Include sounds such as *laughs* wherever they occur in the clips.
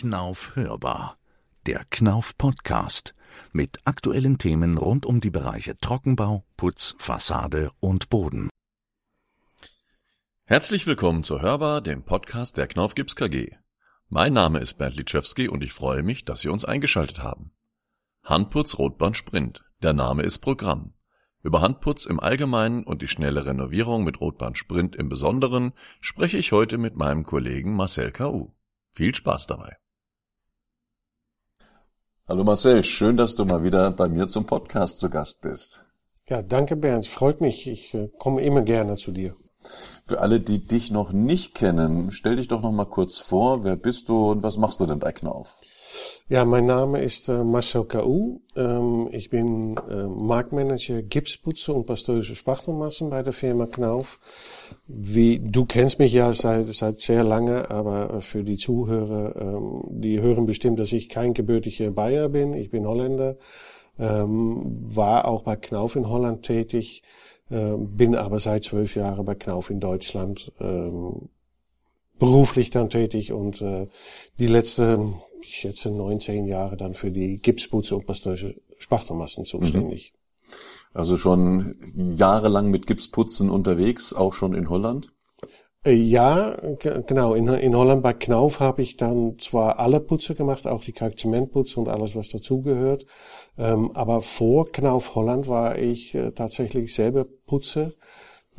Knauf hörbar. Der Knauf Podcast mit aktuellen Themen rund um die Bereiche Trockenbau, Putz, Fassade und Boden. Herzlich willkommen zur Hörbar, dem Podcast der Knauf Gips KG. Mein Name ist Bernd Litschewski und ich freue mich, dass Sie uns eingeschaltet haben. Handputz Rotband Sprint. Der Name ist Programm. Über Handputz im Allgemeinen und die schnelle Renovierung mit Rotband Sprint im Besonderen spreche ich heute mit meinem Kollegen Marcel K.U. Viel Spaß dabei. Hallo Marcel, schön, dass du mal wieder bei mir zum Podcast zu Gast bist. Ja, danke Bernd, freut mich. Ich äh, komme immer gerne zu dir. Für alle, die dich noch nicht kennen, stell dich doch noch mal kurz vor. Wer bist du und was machst du denn bei Knauf? Ja, mein Name ist äh, Marcel K.U. Ähm, ich bin äh, Marktmanager Gipsputze und pastorische Spachtelmassen bei der Firma Knauf. Wie, du kennst mich ja seit, seit sehr lange, aber für die Zuhörer, ähm, die hören bestimmt, dass ich kein gebürtiger Bayer bin. Ich bin Holländer, ähm, war auch bei Knauf in Holland tätig, äh, bin aber seit zwölf Jahren bei Knauf in Deutschland ähm, beruflich dann tätig und äh, die letzten ich schätze, 19 Jahre dann für die Gipsputze und pastorische Spachtelmassen zuständig. Mhm. Also schon jahrelang mit Gipsputzen unterwegs, auch schon in Holland? Äh, ja, genau. In, in Holland bei Knauf habe ich dann zwar alle Putze gemacht, auch die Kalkzementputze und alles, was dazugehört. Ähm, aber vor Knauf Holland war ich äh, tatsächlich selber Putze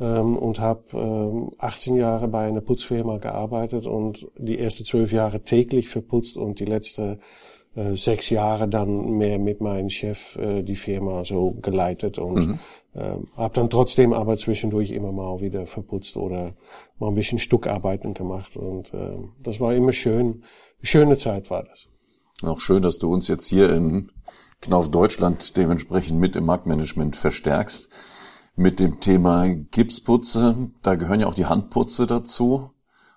ähm, und habe ähm, 18 Jahre bei einer Putzfirma gearbeitet und die ersten zwölf Jahre täglich verputzt und die letzten äh, sechs Jahre dann mehr mit meinem Chef äh, die Firma so geleitet und mhm. ähm, habe dann trotzdem aber zwischendurch immer mal wieder verputzt oder mal ein bisschen Stuckarbeiten gemacht und äh, das war immer schön. Schöne Zeit war das. Auch schön, dass du uns jetzt hier in Knauf Deutschland dementsprechend mit im Marktmanagement verstärkst mit dem Thema Gipsputze. Da gehören ja auch die Handputze dazu.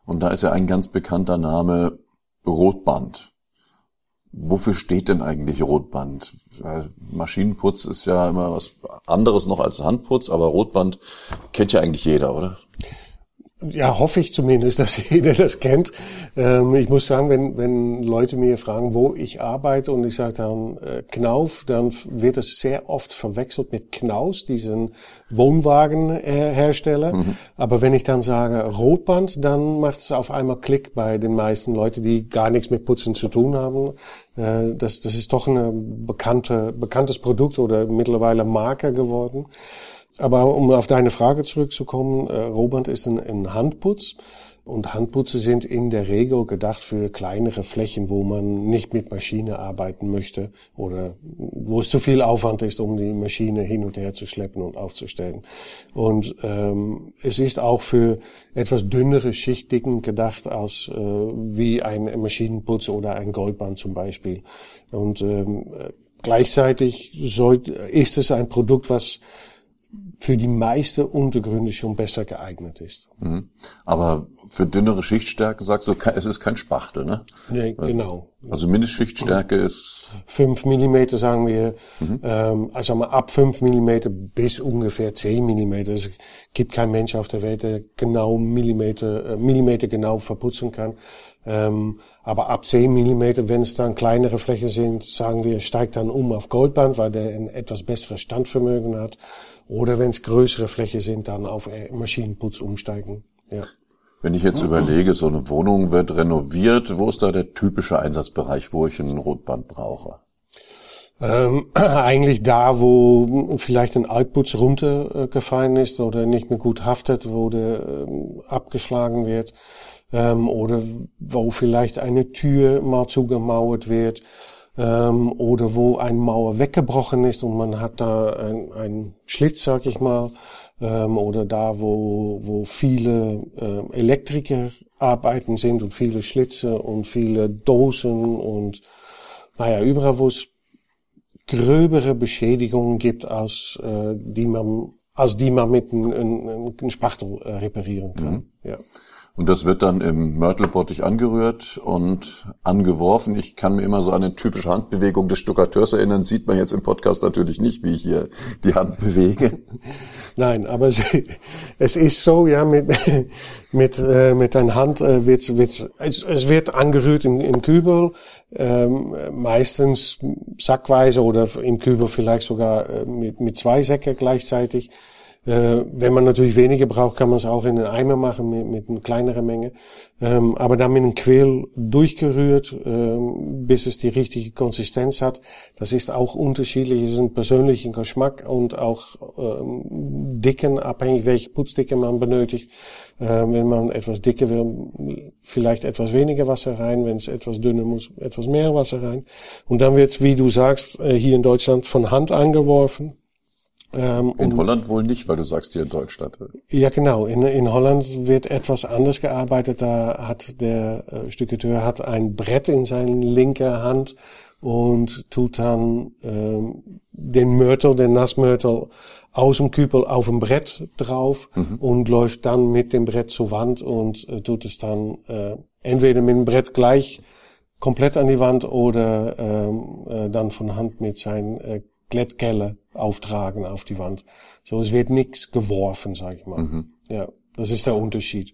Und da ist ja ein ganz bekannter Name Rotband. Wofür steht denn eigentlich Rotband? Maschinenputz ist ja immer was anderes noch als Handputz, aber Rotband kennt ja eigentlich jeder, oder? Ja, hoffe ich zumindest, *laughs* dass jeder das kennt. Ähm, ich muss sagen, wenn, wenn Leute mir fragen, wo ich arbeite und ich sage dann äh, Knauf, dann wird es sehr oft verwechselt mit Knaus, diesen Wohnwagenhersteller. Mhm. Aber wenn ich dann sage Rotband, dann macht es auf einmal Klick bei den meisten Leuten, die gar nichts mit Putzen zu tun haben. Äh, das, das ist doch ein bekannte, bekanntes Produkt oder mittlerweile Marke geworden. Aber um auf deine Frage zurückzukommen, äh, Roband ist ein, ein Handputz. Und Handputze sind in der Regel gedacht für kleinere Flächen, wo man nicht mit Maschine arbeiten möchte oder wo es zu viel Aufwand ist, um die Maschine hin und her zu schleppen und aufzustellen. Und ähm, es ist auch für etwas dünnere Schichtdicken gedacht als äh, wie ein Maschinenputz oder ein Goldband zum Beispiel. Und ähm, gleichzeitig soll, ist es ein Produkt, was für die meisten Untergründe schon besser geeignet ist. Mhm. Aber für dünnere Schichtstärke sagst du, es ist kein Spachtel, ne? Nee, genau. Also Mindestschichtstärke ist? fünf Millimeter sagen wir, mhm. ähm, also mal ab fünf Millimeter bis ungefähr zehn Millimeter. Es gibt kein Mensch auf der Welt, der genau Millimeter, äh, Millimeter genau verputzen kann. Ähm, aber ab 10 Millimeter, wenn es dann kleinere Flächen sind, sagen wir, steigt dann um auf Goldband, weil der ein etwas besseres Standvermögen hat. Oder wenn es größere Flächen sind, dann auf Maschinenputz umsteigen. Ja. Wenn ich jetzt überlege, so eine Wohnung wird renoviert, wo ist da der typische Einsatzbereich, wo ich ein Rotband brauche? Ähm, *clears throat* eigentlich da, wo vielleicht ein Altputz runtergefallen ist oder nicht mehr gut haftet, wo der ähm, abgeschlagen wird ähm, oder wo vielleicht eine Tür mal zugemauert wird ähm, oder wo ein Mauer weggebrochen ist und man hat da ein, ein Schlitz, sag ich mal, ähm, oder da, wo, wo viele äh, Elektriker arbeiten sind und viele Schlitze und viele Dosen und naja, überall, wo es gröbere Beschädigungen gibt, als äh, die man als die man mit einem, einem Spachtel äh, reparieren kann. Mhm. Ja. Und das wird dann im Mörtelbottich angerührt und angeworfen. Ich kann mir immer so an eine typische Handbewegung des Stuckateurs erinnern. Sieht man jetzt im Podcast natürlich nicht, wie ich hier die Hand bewege. Nein, aber *laughs* es, ist so, ja, mit, *laughs* mit, äh, mit deiner Hand äh, wird, wird es, es wird angerührt im, im Kübel, ähm, meistens sackweise oder im Kübel vielleicht sogar äh, mit, mit zwei Säcke gleichzeitig. Äh, wenn man natürlich weniger braucht, kann man es auch in den Eimer machen mit, mit einer kleineren Menge. Ähm, aber dann mit einem Quell durchgerührt, ähm, bis es die richtige Konsistenz hat. Das ist auch unterschiedlich. Es ist ein persönlicher Geschmack und auch ähm, Dicken, abhängig welche Putzdicke man benötigt. Ähm, wenn man etwas dicker will, vielleicht etwas weniger Wasser rein. Wenn es etwas dünner muss, etwas mehr Wasser rein. Und dann wird es, wie du sagst, äh, hier in Deutschland von Hand angeworfen ähm, in Holland wohl nicht, weil du sagst hier in Deutschland. Ja, genau. In, in Holland wird etwas anders gearbeitet. Da hat der äh, Stücketeur hat ein Brett in seiner linken Hand und tut dann ähm, den Mörtel, den Nassmörtel aus dem Kübel auf dem Brett drauf mhm. und läuft dann mit dem Brett zur Wand und äh, tut es dann äh, entweder mit dem Brett gleich komplett an die Wand oder ähm, äh, dann von Hand mit seinen äh, Glättkelle auftragen auf die Wand. So, es wird nichts geworfen, sag ich mal. Mhm. Ja, das ist der Unterschied.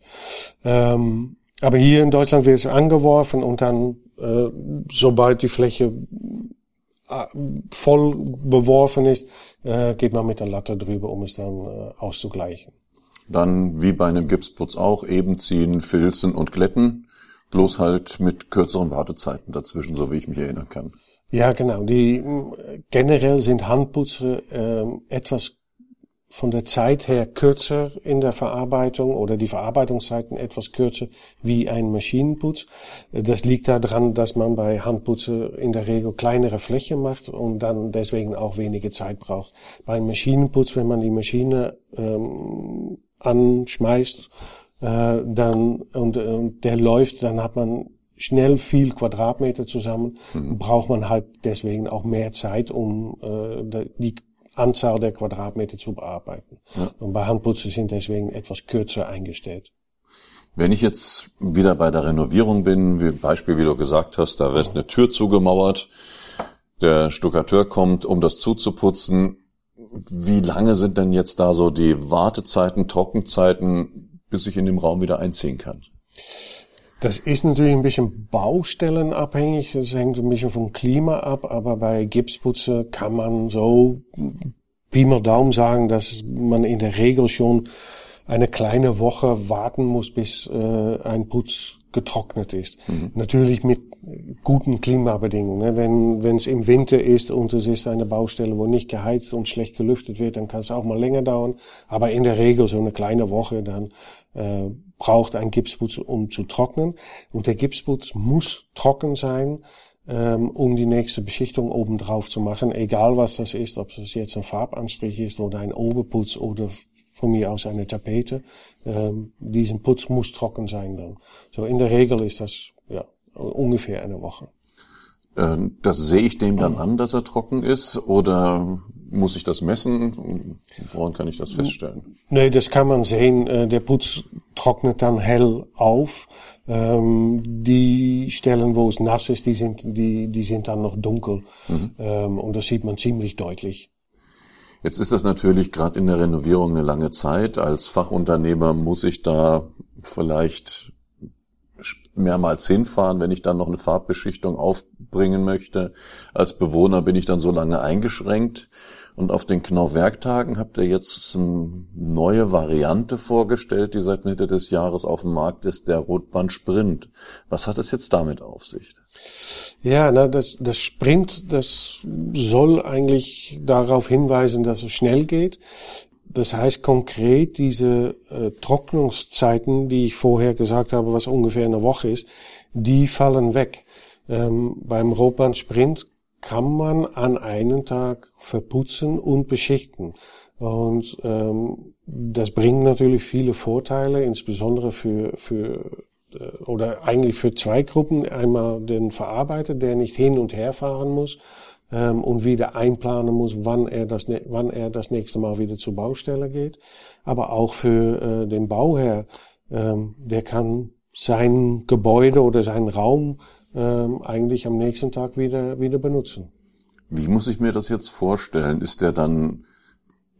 Ähm, aber hier in Deutschland wird es angeworfen und dann, äh, sobald die Fläche äh, voll beworfen ist, äh, geht man mit der Latte drüber, um es dann äh, auszugleichen. Dann wie bei einem Gipsputz auch eben ziehen, filzen und glätten, bloß halt mit kürzeren Wartezeiten dazwischen, so wie ich mich erinnern kann. Ja, genau. Die generell sind Handputzer äh, etwas von der Zeit her kürzer in der Verarbeitung oder die Verarbeitungszeiten etwas kürzer wie ein Maschinenputz. Das liegt daran, dass man bei Handputzer in der Regel kleinere Flächen macht und dann deswegen auch wenige Zeit braucht. Bei einem Maschinenputz, wenn man die Maschine ähm, anschmeißt, äh, dann und, und der läuft, dann hat man schnell viel Quadratmeter zusammen, mhm. braucht man halt deswegen auch mehr Zeit, um äh, die Anzahl der Quadratmeter zu bearbeiten. Ja. Und bei Handputzen sind deswegen etwas kürzer eingestellt. Wenn ich jetzt wieder bei der Renovierung bin, wie Beispiel, wie du gesagt hast, da wird eine Tür zugemauert, der Stuckateur kommt, um das zuzuputzen. Wie lange sind denn jetzt da so die Wartezeiten, Trockenzeiten, bis ich in dem Raum wieder einziehen kann? Das ist natürlich ein bisschen baustellenabhängig, das hängt ein bisschen vom Klima ab, aber bei Gipsputze kann man so Pi mal Daumen sagen, dass man in der Regel schon eine kleine Woche warten muss, bis äh, ein Putz getrocknet ist. Mhm. Natürlich mit guten Klimabedingungen. Ne? Wenn wenn es im Winter ist und es ist eine Baustelle, wo nicht geheizt und schlecht gelüftet wird, dann kann es auch mal länger dauern. Aber in der Regel so eine kleine Woche, dann äh, braucht ein Gipsputz, um zu trocknen. Und der Gipsputz muss trocken sein, ähm, um die nächste Beschichtung oben drauf zu machen. Egal was das ist, ob es jetzt ein Farbanstrich ist oder ein Oberputz oder von mir aus eine Tapete. Ähm, diesen Putz muss trocken sein dann. So in der Regel ist das ja ungefähr eine Woche. Ähm, das sehe ich dem dann an, dass er trocken ist, oder muss ich das messen? Woran kann ich das feststellen? Nee, das kann man sehen. Äh, der Putz trocknet dann hell auf. Ähm, die Stellen, wo es nass ist, die sind, die, die sind dann noch dunkel. Mhm. Und das sieht man ziemlich deutlich. Jetzt ist das natürlich gerade in der Renovierung eine lange Zeit. Als Fachunternehmer muss ich da vielleicht mehrmals hinfahren, wenn ich dann noch eine Farbbeschichtung aufbringen möchte. Als Bewohner bin ich dann so lange eingeschränkt. Und auf den Knorr-Werktagen habt ihr jetzt eine neue Variante vorgestellt, die seit Mitte des Jahres auf dem Markt ist, der Rotband Sprint. Was hat es jetzt damit auf sich? Ja, na, das, das Sprint, das soll eigentlich darauf hinweisen, dass es schnell geht. Das heißt konkret, diese äh, Trocknungszeiten, die ich vorher gesagt habe, was ungefähr eine Woche ist, die fallen weg. Ähm, beim Rotband Sprint kann man an einem Tag verputzen und beschichten. Und ähm, das bringt natürlich viele Vorteile, insbesondere für, für äh, oder eigentlich für zwei Gruppen. Einmal den Verarbeiter, der nicht hin und her fahren muss ähm, und wieder einplanen muss, wann er, das, wann er das nächste Mal wieder zur Baustelle geht. Aber auch für äh, den Bauherr, ähm, der kann sein Gebäude oder seinen Raum ähm, eigentlich am nächsten Tag wieder, wieder benutzen. Wie muss ich mir das jetzt vorstellen? Ist der dann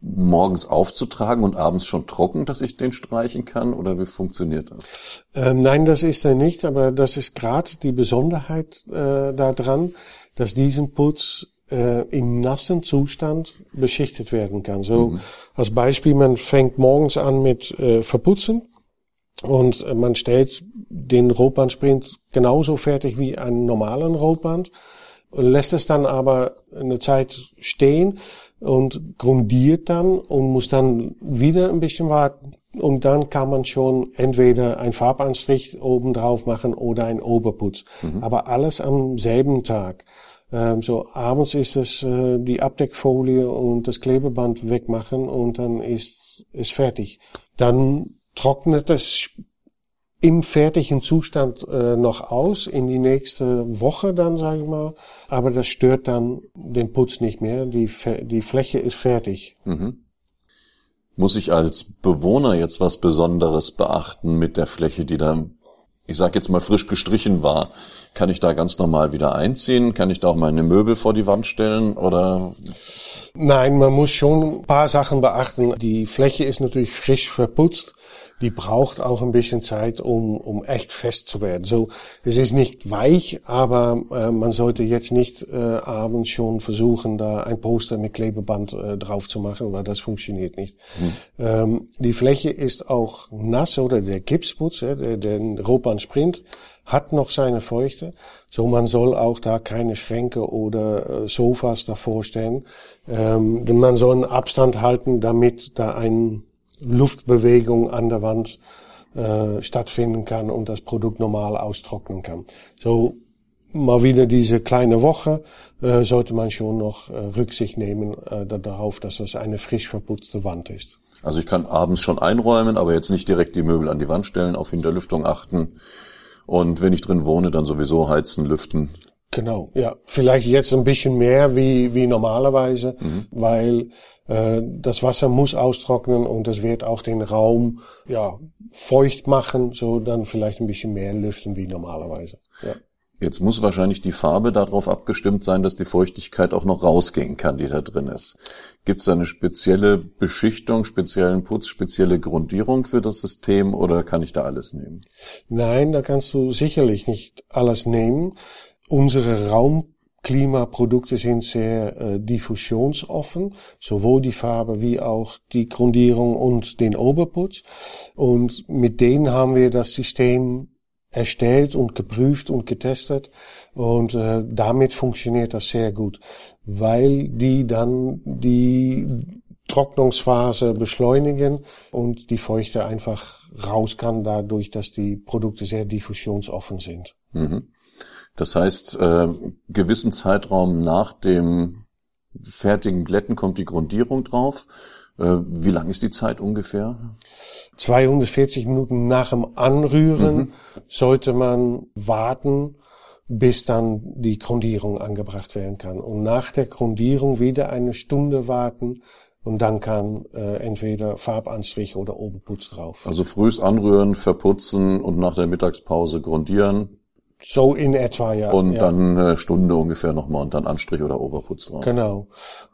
morgens aufzutragen und abends schon trocken, dass ich den streichen kann? Oder wie funktioniert das? Ähm, nein, das ist er nicht, aber das ist gerade die Besonderheit äh, daran, dass diesen Putz äh, im nassen Zustand beschichtet werden kann. So mhm. als Beispiel, man fängt morgens an mit äh, Verputzen und äh, man stellt den Rotbandsprint genauso fertig wie einen normalen Rotband, lässt es dann aber eine Zeit stehen und grundiert dann und muss dann wieder ein bisschen warten. Und dann kann man schon entweder ein Farbanstrich oben drauf machen oder ein Oberputz. Mhm. Aber alles am selben Tag. Ähm, so abends ist es äh, die Abdeckfolie und das Klebeband wegmachen und dann ist es fertig. Dann trocknet es im fertigen Zustand äh, noch aus in die nächste Woche dann sage ich mal, aber das stört dann den Putz nicht mehr. Die die Fläche ist fertig. Mhm. Muss ich als Bewohner jetzt was Besonderes beachten mit der Fläche, die da ich sag jetzt mal frisch gestrichen war? Kann ich da ganz normal wieder einziehen? Kann ich da auch meine Möbel vor die Wand stellen oder? Nein, man muss schon ein paar Sachen beachten. Die Fläche ist natürlich frisch verputzt die braucht auch ein bisschen Zeit, um, um echt fest zu werden. So, es ist nicht weich, aber äh, man sollte jetzt nicht äh, abends schon versuchen, da ein Poster mit Klebeband äh, drauf zu machen, weil das funktioniert nicht. Hm. Ähm, die Fläche ist auch nass oder der Gipsputz, äh, der, der Rohband Sprint, hat noch seine Feuchte. So, man soll auch da keine Schränke oder äh, Sofas davor stellen. Ähm, denn man soll einen Abstand halten, damit da ein Luftbewegung an der Wand äh, stattfinden kann und das Produkt normal austrocknen kann. So mal wieder diese kleine Woche äh, sollte man schon noch äh, Rücksicht nehmen äh, darauf, dass das eine frisch verputzte Wand ist. Also ich kann abends schon einräumen, aber jetzt nicht direkt die Möbel an die Wand stellen, auf Hinterlüftung achten. Und wenn ich drin wohne, dann sowieso heizen, lüften. Genau, ja. Vielleicht jetzt ein bisschen mehr wie, wie normalerweise, mhm. weil äh, das Wasser muss austrocknen und das wird auch den Raum ja, feucht machen, so dann vielleicht ein bisschen mehr lüften wie normalerweise. Ja. Jetzt muss wahrscheinlich die Farbe darauf abgestimmt sein, dass die Feuchtigkeit auch noch rausgehen kann, die da drin ist. Gibt es eine spezielle Beschichtung, speziellen Putz, spezielle Grundierung für das System oder kann ich da alles nehmen? Nein, da kannst du sicherlich nicht alles nehmen. Unsere Raumklimaprodukte sind sehr äh, diffusionsoffen, sowohl die Farbe wie auch die Grundierung und den Oberputz. Und mit denen haben wir das System erstellt und geprüft und getestet. Und äh, damit funktioniert das sehr gut, weil die dann die Trocknungsphase beschleunigen und die Feuchte einfach raus kann, dadurch, dass die Produkte sehr diffusionsoffen sind. Mhm. Das heißt, äh, gewissen Zeitraum nach dem fertigen Glätten kommt die Grundierung drauf. Äh, wie lang ist die Zeit ungefähr? 240 Minuten nach dem Anrühren mhm. sollte man warten, bis dann die Grundierung angebracht werden kann. Und nach der Grundierung wieder eine Stunde warten, und dann kann äh, entweder Farbanstrich oder Oberputz drauf. Also frühs anrühren, verputzen und nach der Mittagspause grundieren. So in etwa, ja. Und ja. dann eine Stunde ungefähr nochmal und dann Anstrich oder Oberputz drauf. Genau.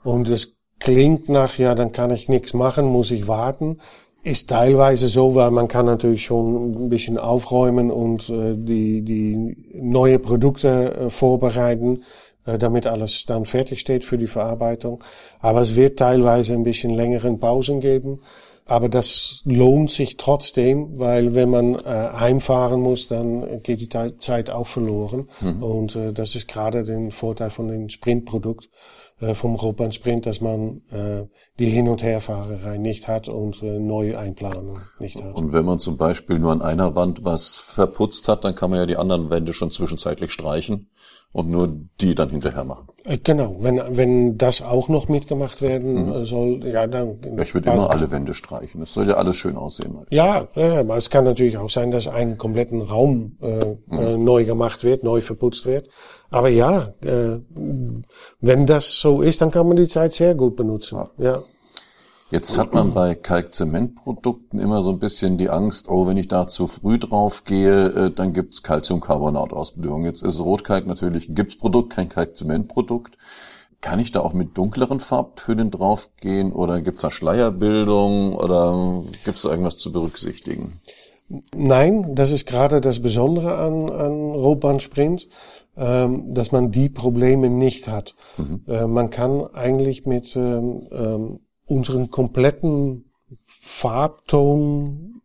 Und es klingt nach, ja, dann kann ich nichts machen, muss ich warten. Ist teilweise so, weil man kann natürlich schon ein bisschen aufräumen und äh, die, die neue Produkte äh, vorbereiten, äh, damit alles dann fertig steht für die Verarbeitung. Aber es wird teilweise ein bisschen längeren Pausen geben. Aber das lohnt sich trotzdem, weil wenn man äh, heimfahren muss, dann geht die Zeit auch verloren. Mhm. Und äh, das ist gerade den Vorteil von dem Sprintprodukt, äh, vom Roban Sprint, dass man äh, die Hin- und Herfahrerei nicht hat und äh, neue Einplanung nicht hat. Und wenn man zum Beispiel nur an einer Wand was verputzt hat, dann kann man ja die anderen Wände schon zwischenzeitlich streichen und nur die dann hinterher machen. Äh, genau, wenn, wenn das auch noch mitgemacht werden mhm. Äh, soll, ja, dann. Ja, ich würde immer alle Wände streichen. Das soll ja alles schön aussehen. Ja, ja, aber es kann natürlich auch sein, dass ein kompletten Raum äh, mhm. äh, neu gemacht wird, neu verputzt wird. Aber ja, äh, wenn das so ist, dann kann man die Zeit sehr gut benutzen. Ja. Jetzt hat man bei Kalkzementprodukten immer so ein bisschen die Angst, oh, wenn ich da zu früh drauf gehe, äh, dann gibt's Calciumcarbonatausbildung. Jetzt ist Rotkalk natürlich ein Gipsprodukt, kein Kalkzementprodukt. Kann ich da auch mit dunkleren Farbtönen draufgehen oder gibt's da Schleierbildung oder gibt's da irgendwas zu berücksichtigen? Nein, das ist gerade das Besondere an, an Rotbandsprint, ähm, dass man die Probleme nicht hat. Mhm. Äh, man kann eigentlich mit ähm, ähm, unseren kompletten Farbton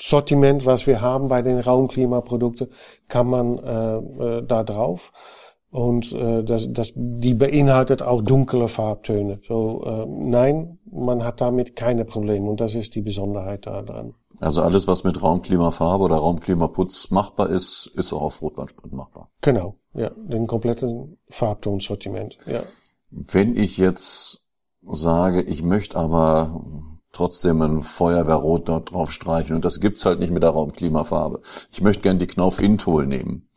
Sortiment, was wir haben bei den Raumklimaprodukten, kann man äh, äh, da drauf. Und äh, das, das, die beinhaltet auch dunkle Farbtöne. So, äh, nein, man hat damit keine Probleme und das ist die Besonderheit daran. Also alles, was mit Raumklimafarbe oder Raumklimaputz machbar ist, ist auch auf Rotbandsprint machbar. Genau, ja, den kompletten Farbtonsortiment, ja. Wenn ich jetzt sage, ich möchte aber trotzdem ein Feuerwehrrot dort drauf streichen und das gibt's halt nicht mit der Raumklimafarbe. Ich möchte gern die Knauf Intol nehmen.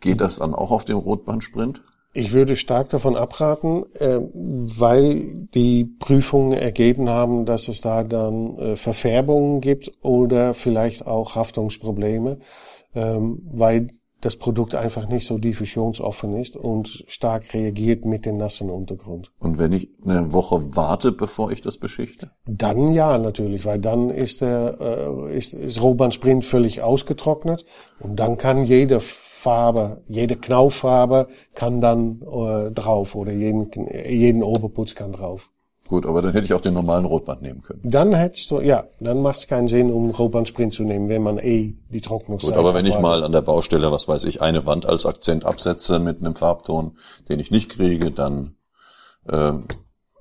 Geht das dann auch auf dem Rotbandsprint? Ich würde stark davon abraten, äh, weil die Prüfungen ergeben haben, dass es da dann äh, Verfärbungen gibt oder vielleicht auch Haftungsprobleme, ähm, weil das Produkt einfach nicht so diffusionsoffen ist und stark reagiert mit dem nassen Untergrund. Und wenn ich eine Woche warte, bevor ich das beschichte? Dann ja, natürlich, weil dann ist der äh, ist, ist Roban Sprint völlig ausgetrocknet und dann kann jede Farbe, jede Knauffarbe kann dann äh, drauf oder jeden, jeden Oberputz kann drauf. Gut, aber dann hätte ich auch den normalen Rotband nehmen können. Dann hättest du, ja, dann macht es keinen Sinn, um Rotbandsprint zu nehmen, wenn man eh die Trocknungszeit Gut, aber wenn ich mal an der Baustelle, was weiß ich, eine Wand als Akzent absetze mit einem Farbton, den ich nicht kriege, dann äh,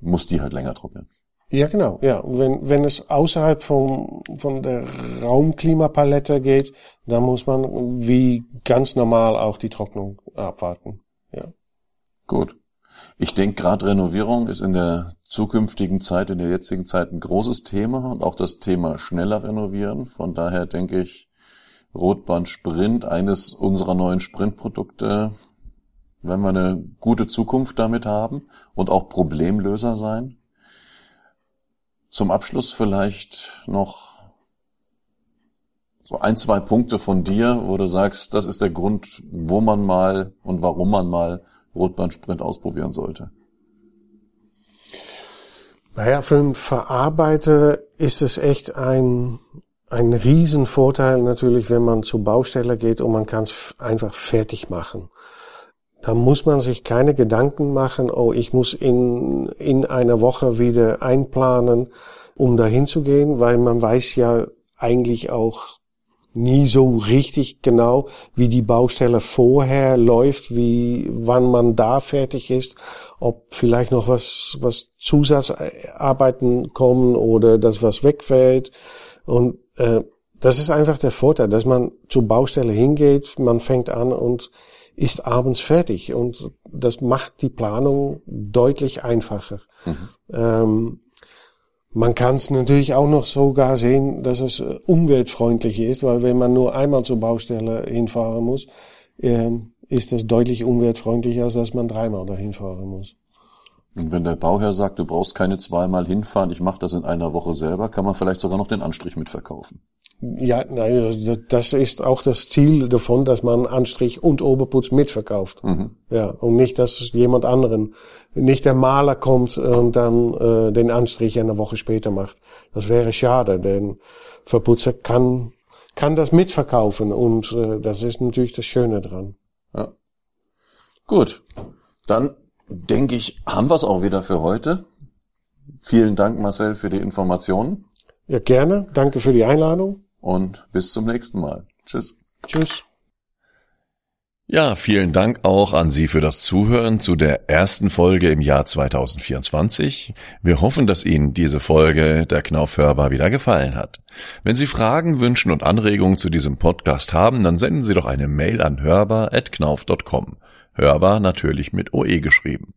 muss die halt länger trocknen. Ja, genau. Ja, wenn, wenn es außerhalb von, von der Raumklimapalette geht, dann muss man wie ganz normal auch die Trocknung abwarten. Ja. Gut. Ich denke, gerade Renovierung ist in der zukünftigen Zeit, in der jetzigen Zeit ein großes Thema und auch das Thema schneller renovieren. Von daher denke ich, Rotband Sprint, eines unserer neuen Sprintprodukte, wenn wir eine gute Zukunft damit haben und auch Problemlöser sein. Zum Abschluss vielleicht noch so ein, zwei Punkte von dir, wo du sagst, das ist der Grund, wo man mal und warum man mal Rotbandsprint ausprobieren sollte. Naja, für einen Verarbeiter ist es echt ein, ein Riesenvorteil natürlich, wenn man zur Baustelle geht und man kann es einfach fertig machen. Da muss man sich keine Gedanken machen, oh, ich muss in, in einer Woche wieder einplanen, um dahin zu gehen, weil man weiß ja eigentlich auch nie so richtig genau, wie die Baustelle vorher läuft, wie, wann man da fertig ist, ob vielleicht noch was, was Zusatzarbeiten kommen oder das was wegfällt. Und äh, das ist einfach der Vorteil, dass man zur Baustelle hingeht, man fängt an und ist abends fertig und das macht die Planung deutlich einfacher. Mhm. Ähm, man kann es natürlich auch noch sogar sehen, dass es äh, umweltfreundlich ist, weil wenn man nur einmal zur Baustelle hinfahren muss, äh, ist das deutlich umweltfreundlicher, als dass man dreimal dahin fahren muss. Und wenn der Bauherr sagt, du brauchst keine zweimal hinfahren, ich mache das in einer Woche selber, kann man vielleicht sogar noch den Anstrich mitverkaufen. Ja, nein, das ist auch das Ziel davon, dass man Anstrich und Oberputz mitverkauft. Mhm. Ja, und nicht, dass jemand anderen, nicht der Maler kommt und dann äh, den Anstrich eine Woche später macht. Das wäre schade, denn Verputzer kann kann das mitverkaufen und äh, das ist natürlich das Schöne dran. Ja. Gut, dann denke ich, haben wir es auch wieder für heute. Vielen Dank, Marcel, für die Informationen. Ja, gerne. Danke für die Einladung und bis zum nächsten Mal. Tschüss. Tschüss. Ja, vielen Dank auch an Sie für das Zuhören zu der ersten Folge im Jahr 2024. Wir hoffen, dass Ihnen diese Folge der Knauf hörbar wieder gefallen hat. Wenn Sie Fragen, Wünschen und Anregungen zu diesem Podcast haben, dann senden Sie doch eine Mail an hörbar.knauf.com. Hörbar natürlich mit OE geschrieben.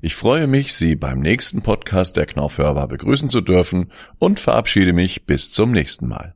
Ich freue mich, Sie beim nächsten Podcast der Knauf hörbar begrüßen zu dürfen und verabschiede mich bis zum nächsten Mal.